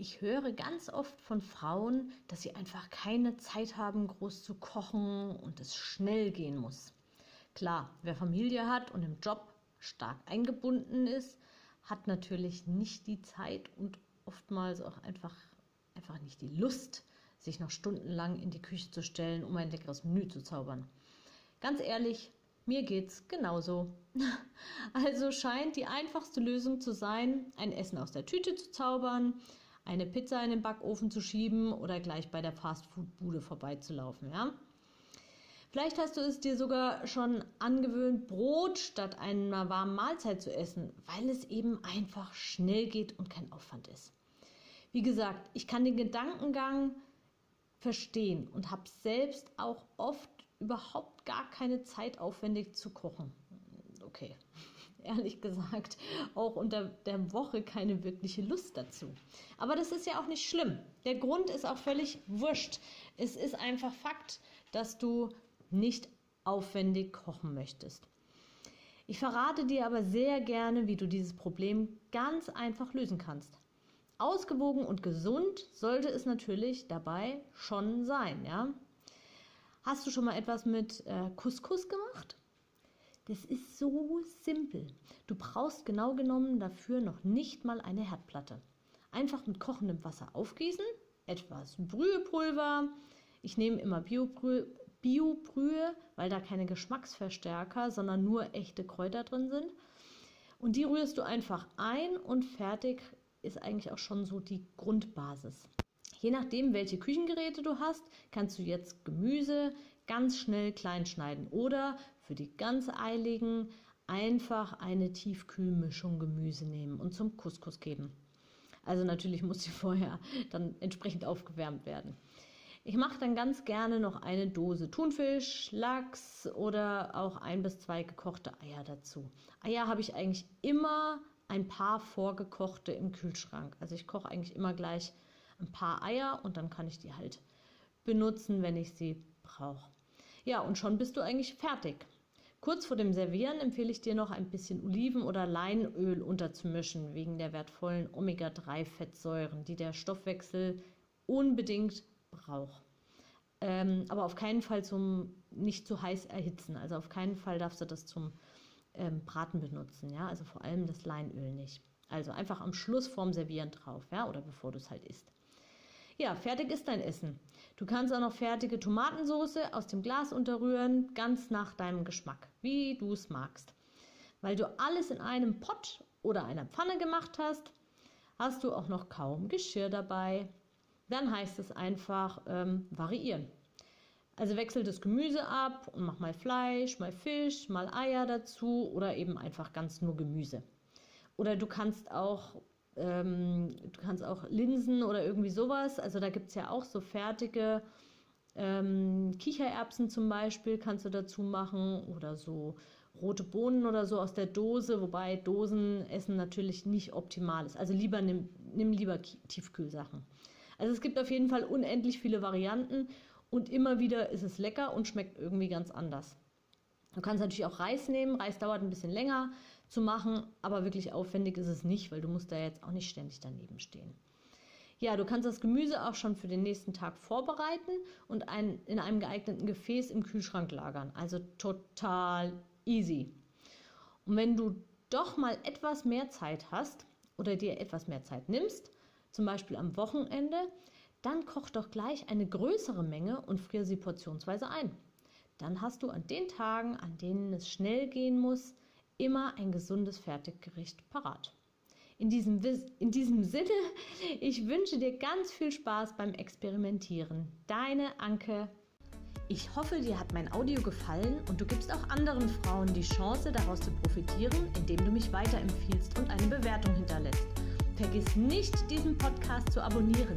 Ich höre ganz oft von Frauen, dass sie einfach keine Zeit haben, groß zu kochen und es schnell gehen muss. Klar, wer Familie hat und im Job stark eingebunden ist, hat natürlich nicht die Zeit und oftmals auch einfach, einfach nicht die Lust, sich noch stundenlang in die Küche zu stellen, um ein leckeres Menü zu zaubern. Ganz ehrlich, mir geht's genauso. Also scheint die einfachste Lösung zu sein, ein Essen aus der Tüte zu zaubern, eine Pizza in den Backofen zu schieben oder gleich bei der Fastfood-Bude vorbeizulaufen. Ja? Vielleicht hast du es dir sogar schon angewöhnt, Brot statt einer warmen Mahlzeit zu essen, weil es eben einfach schnell geht und kein Aufwand ist. Wie gesagt, ich kann den Gedankengang verstehen und habe selbst auch oft überhaupt gar keine Zeit aufwendig zu kochen. Okay, ehrlich gesagt auch unter der Woche keine wirkliche Lust dazu. Aber das ist ja auch nicht schlimm. Der Grund ist auch völlig wurscht. Es ist einfach Fakt, dass du nicht aufwendig kochen möchtest. Ich verrate dir aber sehr gerne, wie du dieses Problem ganz einfach lösen kannst. Ausgewogen und gesund sollte es natürlich dabei schon sein, ja? Hast du schon mal etwas mit äh, Couscous gemacht? Das ist so simpel. Du brauchst genau genommen dafür noch nicht mal eine Herdplatte. Einfach mit kochendem Wasser aufgießen, etwas Brühepulver. Ich nehme immer Biobrühe, Biobrühe, weil da keine Geschmacksverstärker, sondern nur echte Kräuter drin sind. Und die rührst du einfach ein und fertig ist eigentlich auch schon so die Grundbasis. Je nachdem, welche Küchengeräte du hast, kannst du jetzt Gemüse ganz schnell klein schneiden oder für die ganz eiligen einfach eine Tiefkühlmischung Gemüse nehmen und zum Couscous geben. Also natürlich muss sie vorher dann entsprechend aufgewärmt werden. Ich mache dann ganz gerne noch eine Dose Thunfisch, Lachs oder auch ein bis zwei gekochte Eier dazu. Eier habe ich eigentlich immer ein paar vorgekochte im Kühlschrank. Also ich koche eigentlich immer gleich ein paar Eier und dann kann ich die halt benutzen, wenn ich sie brauche. Ja, und schon bist du eigentlich fertig. Kurz vor dem Servieren empfehle ich dir noch ein bisschen Oliven- oder Leinöl unterzumischen, wegen der wertvollen Omega-3-Fettsäuren, die der Stoffwechsel unbedingt braucht. Ähm, aber auf keinen Fall zum nicht zu heiß erhitzen. Also auf keinen Fall darfst du das zum ähm, Braten benutzen, ja. Also vor allem das Leinöl nicht. Also einfach am Schluss vorm Servieren drauf, ja, oder bevor du es halt isst. Ja, fertig ist dein Essen. Du kannst auch noch fertige Tomatensauce aus dem Glas unterrühren, ganz nach deinem Geschmack, wie du es magst. Weil du alles in einem Pott oder einer Pfanne gemacht hast, hast du auch noch kaum Geschirr dabei. Dann heißt es einfach ähm, variieren. Also wechsel das Gemüse ab und mach mal Fleisch, mal Fisch, mal Eier dazu oder eben einfach ganz nur Gemüse. Oder du kannst auch ähm, du kannst auch Linsen oder irgendwie sowas. Also da gibt es ja auch so fertige ähm, Kichererbsen zum Beispiel, kannst du dazu machen oder so rote Bohnen oder so aus der Dose, wobei Dosenessen natürlich nicht optimal ist. Also lieber nimm, nimm lieber Tiefkühlsachen. Also es gibt auf jeden Fall unendlich viele Varianten und immer wieder ist es lecker und schmeckt irgendwie ganz anders. Du kannst natürlich auch Reis nehmen. Reis dauert ein bisschen länger zu machen, aber wirklich aufwendig ist es nicht, weil du musst da jetzt auch nicht ständig daneben stehen. Ja, du kannst das Gemüse auch schon für den nächsten Tag vorbereiten und ein, in einem geeigneten Gefäß im Kühlschrank lagern. Also total easy. Und wenn du doch mal etwas mehr Zeit hast oder dir etwas mehr Zeit nimmst, zum Beispiel am Wochenende, dann koch doch gleich eine größere Menge und friere sie portionsweise ein. Dann hast du an den Tagen, an denen es schnell gehen muss, immer ein gesundes Fertiggericht parat. In diesem, in diesem Sinne, ich wünsche dir ganz viel Spaß beim Experimentieren. Deine Anke. Ich hoffe, dir hat mein Audio gefallen und du gibst auch anderen Frauen die Chance, daraus zu profitieren, indem du mich weiterempfiehlst und eine Bewertung hinterlässt. Vergiss nicht, diesen Podcast zu abonnieren.